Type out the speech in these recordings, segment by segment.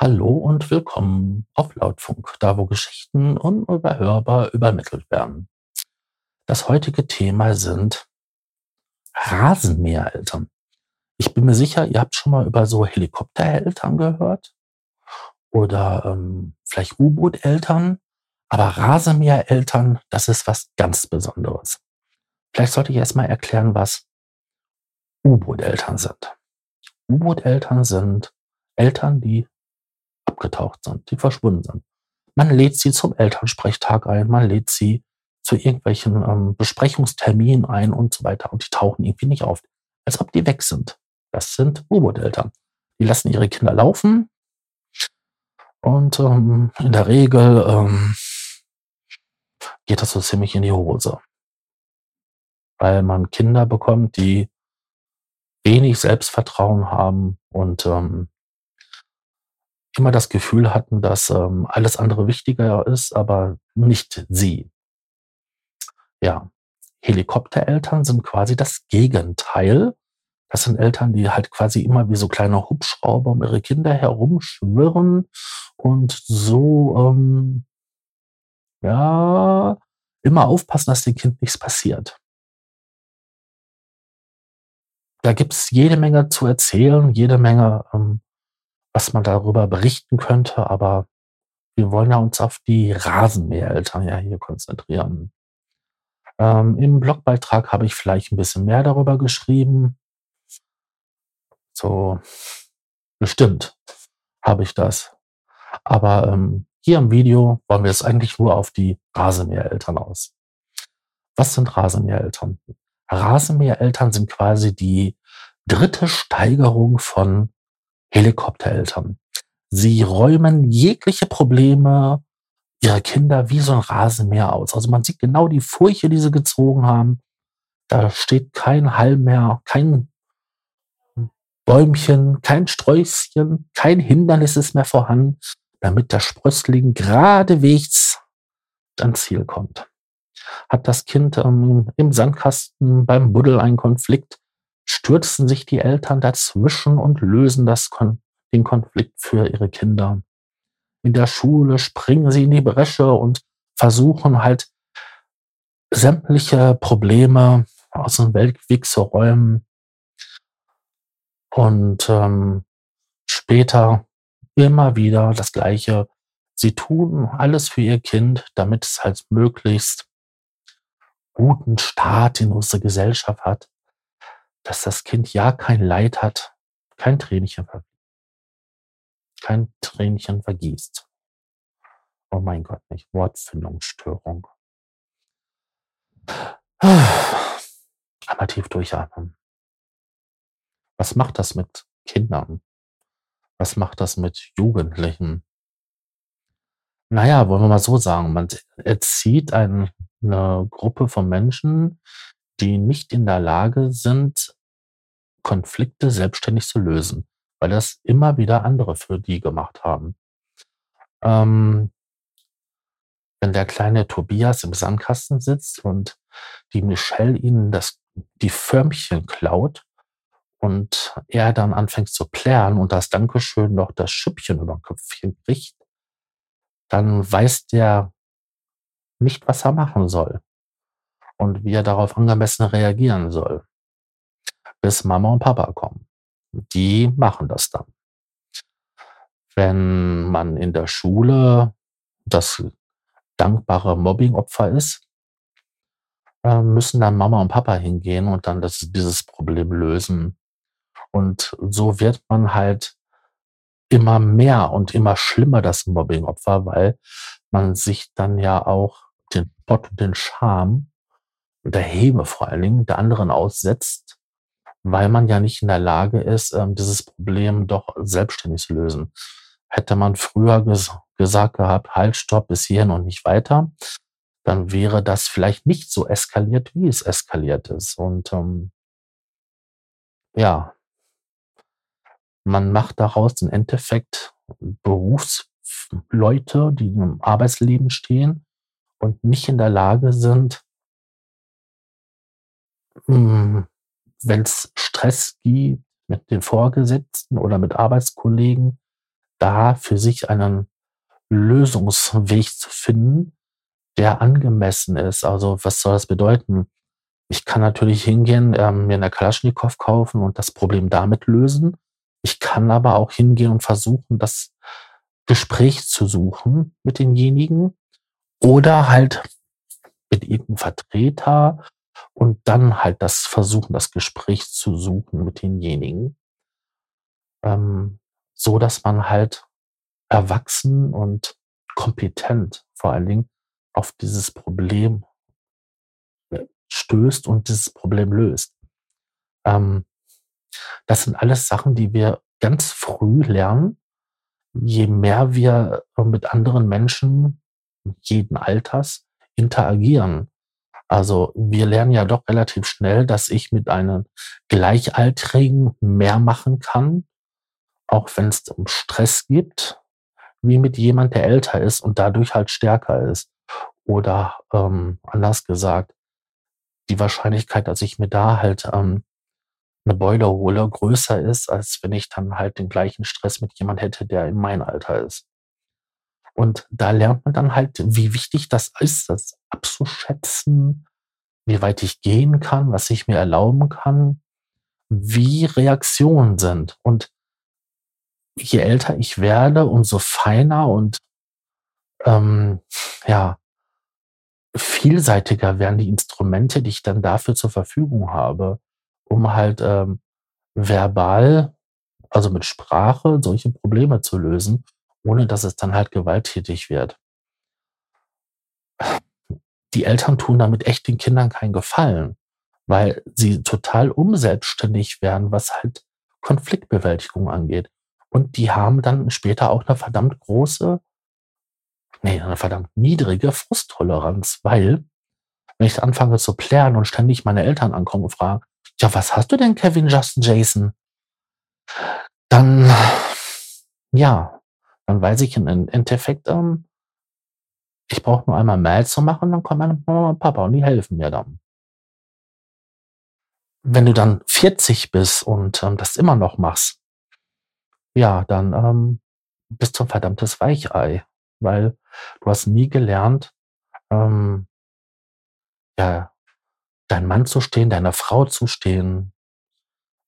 Hallo und willkommen auf Lautfunk, da wo Geschichten unüberhörbar übermittelt werden. Das heutige Thema sind Rasenmähereltern. Ich bin mir sicher, ihr habt schon mal über so Helikoptereltern gehört oder ähm, vielleicht U-Boot-Eltern, aber Rasenmähereltern, das ist was ganz Besonderes. Vielleicht sollte ich erstmal erklären, was U-Boot-Eltern sind. U-Boot-Eltern sind Eltern, die abgetaucht sind, die verschwunden sind. Man lädt sie zum Elternsprechtag ein, man lädt sie zu irgendwelchen ähm, Besprechungsterminen ein und so weiter und die tauchen irgendwie nicht auf, als ob die weg sind. Das sind U-Boot-Eltern. Die lassen ihre Kinder laufen und ähm, in der Regel ähm, geht das so ziemlich in die Hose, weil man Kinder bekommt, die wenig Selbstvertrauen haben und ähm, immer das Gefühl hatten, dass ähm, alles andere wichtiger ist, aber nicht sie. Ja, Helikoptereltern sind quasi das Gegenteil. Das sind Eltern, die halt quasi immer wie so kleine Hubschrauber um ihre Kinder herumschwirren und so, ähm, ja, immer aufpassen, dass dem Kind nichts passiert. Da gibt's jede Menge zu erzählen, jede Menge ähm, was man darüber berichten könnte, aber wir wollen ja uns auf die Rasenmähereltern ja hier konzentrieren. Ähm, Im Blogbeitrag habe ich vielleicht ein bisschen mehr darüber geschrieben. So, bestimmt habe ich das. Aber ähm, hier im Video wollen wir es eigentlich nur auf die Rasenmähereltern aus. Was sind Rasenmähereltern? Rasenmähereltern sind quasi die dritte Steigerung von Helikoptereltern. Sie räumen jegliche Probleme ihrer Kinder wie so ein Rasenmäher aus. Also man sieht genau die Furche, die sie gezogen haben. Da steht kein Halm mehr, kein Bäumchen, kein Sträußchen, kein Hindernis ist mehr vorhanden, damit der Sprössling geradewegs ans Ziel kommt. Hat das Kind ähm, im Sandkasten beim Buddel einen Konflikt, stürzen sich die Eltern dazwischen und lösen das Kon den Konflikt für ihre Kinder. In der Schule springen sie in die Bresche und versuchen halt sämtliche Probleme aus dem Weltweg zu räumen. Und ähm, später immer wieder das Gleiche. Sie tun alles für ihr Kind, damit es halt möglichst guten Start in unsere Gesellschaft hat dass das Kind ja kein Leid hat, kein Tränchen, kein Tränchen vergießt. Oh mein Gott, nicht Wortfindungsstörung. Einmal tief durchatmen. Was macht das mit Kindern? Was macht das mit Jugendlichen? Naja, wollen wir mal so sagen, man erzieht eine Gruppe von Menschen, die nicht in der Lage sind, Konflikte selbstständig zu lösen, weil das immer wieder andere für die gemacht haben. Ähm, wenn der kleine Tobias im Sandkasten sitzt und die Michelle ihnen das, die Förmchen klaut und er dann anfängt zu plären und das Dankeschön noch das Schüppchen über den Köpfchen kriegt, dann weiß der nicht, was er machen soll und wie er darauf angemessen reagieren soll bis Mama und Papa kommen. Die machen das dann. Wenn man in der Schule das dankbare Mobbingopfer ist, äh, müssen dann Mama und Papa hingehen und dann das, dieses Problem lösen. Und so wird man halt immer mehr und immer schlimmer das Mobbingopfer, weil man sich dann ja auch den Spott und den Scham und der Hebe vor allen Dingen der anderen aussetzt weil man ja nicht in der Lage ist, ähm, dieses Problem doch selbstständig zu lösen. Hätte man früher ges gesagt gehabt, halt, stopp, bis hierhin und nicht weiter, dann wäre das vielleicht nicht so eskaliert, wie es eskaliert ist. Und ähm, ja, man macht daraus im Endeffekt Berufsleute, die im Arbeitsleben stehen und nicht in der Lage sind, hm, wenn es Stress gibt mit den Vorgesetzten oder mit Arbeitskollegen, da für sich einen Lösungsweg zu finden, der angemessen ist. Also was soll das bedeuten? Ich kann natürlich hingehen, ähm, mir eine Kalaschnikow kaufen und das Problem damit lösen. Ich kann aber auch hingehen und versuchen, das Gespräch zu suchen mit denjenigen oder halt mit irgendeinem Vertreter und dann halt das versuchen, das Gespräch zu suchen mit denjenigen, ähm, so dass man halt erwachsen und kompetent vor allen Dingen auf dieses Problem äh, stößt und dieses Problem löst. Ähm, das sind alles Sachen, die wir ganz früh lernen. Je mehr wir mit anderen Menschen jeden Alters interagieren. Also wir lernen ja doch relativ schnell, dass ich mit einem Gleichaltrigen mehr machen kann, auch wenn es um Stress gibt, wie mit jemand, der älter ist und dadurch halt stärker ist. Oder ähm, anders gesagt, die Wahrscheinlichkeit, dass ich mir da halt ähm, eine Beule hole, größer ist, als wenn ich dann halt den gleichen Stress mit jemand hätte, der in mein Alter ist. Und da lernt man dann halt, wie wichtig das ist, das abzuschätzen, wie weit ich gehen kann, was ich mir erlauben kann, wie Reaktionen sind. Und je älter ich werde, umso feiner und ähm, ja, vielseitiger werden die Instrumente, die ich dann dafür zur Verfügung habe, um halt ähm, verbal, also mit Sprache, solche Probleme zu lösen, ohne dass es dann halt gewalttätig wird. Die Eltern tun damit echt den Kindern keinen Gefallen, weil sie total unselbstständig werden, was halt Konfliktbewältigung angeht. Und die haben dann später auch eine verdammt große, nee, eine verdammt niedrige Frusttoleranz, weil wenn ich anfange zu plären und ständig meine Eltern ankommen und fragen, ja, was hast du denn, Kevin, Justin, Jason? Dann, ja, dann weiß ich im Endeffekt, ähm, ich brauche nur einmal Mail zu machen, dann kommen meine Mama und Papa und die helfen mir dann. Wenn du dann 40 bist und ähm, das immer noch machst, ja, dann ähm, bist du ein verdammtes Weichei, weil du hast nie gelernt, ähm, ja, dein Mann zu stehen, deiner Frau zu stehen,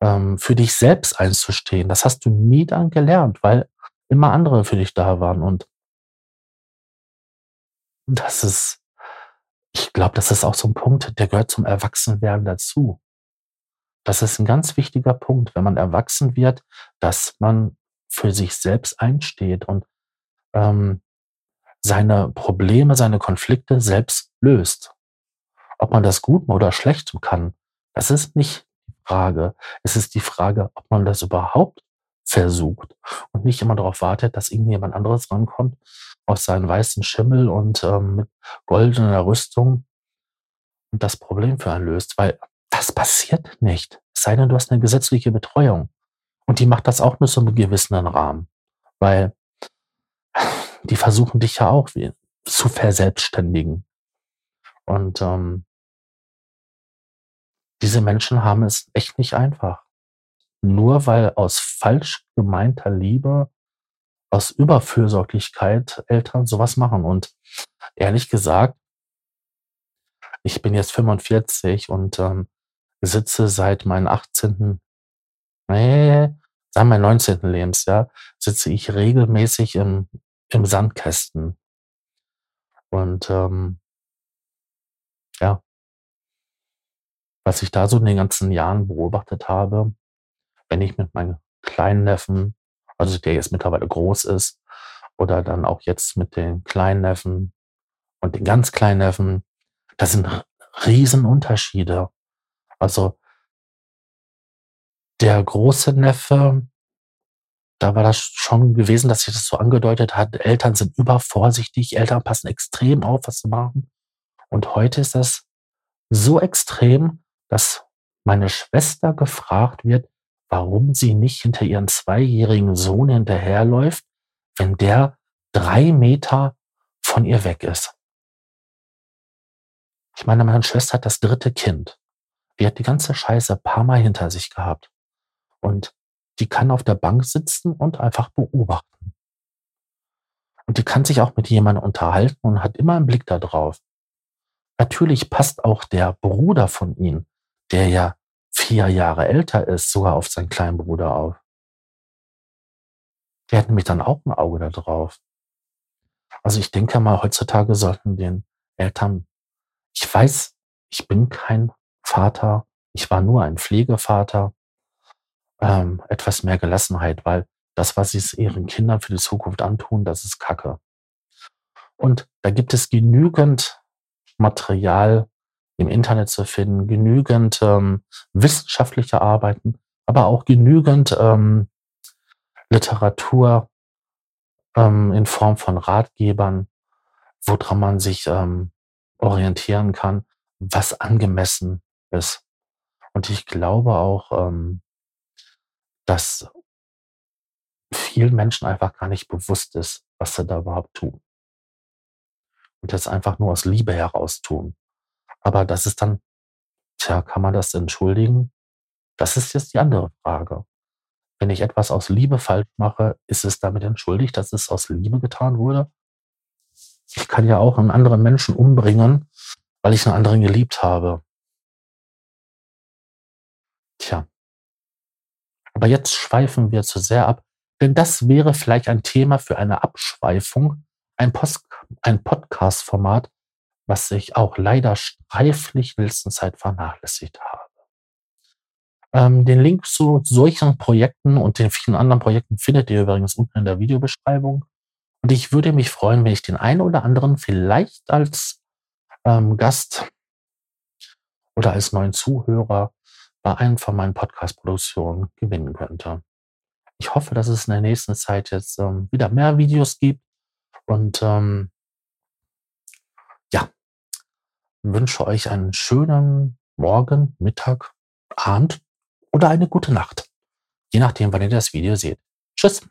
ähm, für dich selbst einzustehen. Das hast du nie dann gelernt, weil immer andere für dich da waren. Und das ist, ich glaube, das ist auch so ein Punkt, der gehört zum Erwachsenwerden dazu. Das ist ein ganz wichtiger Punkt, wenn man erwachsen wird, dass man für sich selbst einsteht und ähm, seine Probleme, seine Konflikte selbst löst. Ob man das gut oder schlecht kann, das ist nicht die Frage. Es ist die Frage, ob man das überhaupt versucht und nicht immer darauf wartet, dass irgendjemand anderes rankommt aus seinem weißen Schimmel und ähm, mit goldener Rüstung und das Problem für einen löst, weil das passiert nicht. Es sei denn, du hast eine gesetzliche Betreuung. Und die macht das auch nur so einem gewissen Rahmen, weil die versuchen dich ja auch wie, zu verselbstständigen. Und ähm, diese Menschen haben es echt nicht einfach. Nur weil aus falsch gemeinter Liebe, aus Überfürsorglichkeit Eltern sowas machen. Und ehrlich gesagt, ich bin jetzt 45 und ähm, sitze seit meinem 18. Nee, sagen wir 19. Lebensjahr, sitze ich regelmäßig im, im Sandkästen. Und ähm, ja, was ich da so in den ganzen Jahren beobachtet habe, wenn ich mit meinem kleinen Neffen, also der jetzt mittlerweile groß ist, oder dann auch jetzt mit den kleinen Neffen und den ganz kleinen Neffen, das sind Riesenunterschiede. Also der große Neffe, da war das schon gewesen, dass sich das so angedeutet hat, Eltern sind übervorsichtig, Eltern passen extrem auf, was sie machen. Und heute ist das so extrem, dass meine Schwester gefragt wird, warum sie nicht hinter ihren zweijährigen Sohn hinterherläuft, wenn der drei Meter von ihr weg ist. Ich meine, meine Schwester hat das dritte Kind. Die hat die ganze Scheiße ein paar Mal hinter sich gehabt. Und die kann auf der Bank sitzen und einfach beobachten. Und die kann sich auch mit jemandem unterhalten und hat immer einen Blick da drauf. Natürlich passt auch der Bruder von ihm, der ja vier Jahre älter ist, sogar auf seinen kleinen Bruder auf. Der hat nämlich dann auch ein Auge da drauf. Also ich denke mal, heutzutage sollten den Eltern, ich weiß, ich bin kein Vater, ich war nur ein Pflegevater, ähm, etwas mehr Gelassenheit, weil das, was sie ihren Kindern für die Zukunft antun, das ist Kacke. Und da gibt es genügend Material im Internet zu finden, genügend ähm, wissenschaftliche Arbeiten, aber auch genügend ähm, Literatur ähm, in Form von Ratgebern, woran man sich ähm, orientieren kann, was angemessen ist. Und ich glaube auch, ähm, dass vielen Menschen einfach gar nicht bewusst ist, was sie da überhaupt tun. Und das einfach nur aus Liebe heraus tun. Aber das ist dann, tja, kann man das entschuldigen? Das ist jetzt die andere Frage. Wenn ich etwas aus Liebe falsch mache, ist es damit entschuldigt, dass es aus Liebe getan wurde? Ich kann ja auch einen anderen Menschen umbringen, weil ich einen anderen geliebt habe. Tja. Aber jetzt schweifen wir zu sehr ab, denn das wäre vielleicht ein Thema für eine Abschweifung, ein, ein Podcast-Format, was ich auch leider streiflich in letzter Zeit vernachlässigt habe. Ähm, den Link zu solchen Projekten und den vielen anderen Projekten findet ihr übrigens unten in der Videobeschreibung. Und ich würde mich freuen, wenn ich den einen oder anderen vielleicht als ähm, Gast oder als neuen Zuhörer bei einem von meinen Podcast-Produktionen gewinnen könnte. Ich hoffe, dass es in der nächsten Zeit jetzt ähm, wieder mehr Videos gibt und ähm, ja, wünsche euch einen schönen Morgen, Mittag, Abend oder eine gute Nacht. Je nachdem, wann ihr das Video seht. Tschüss.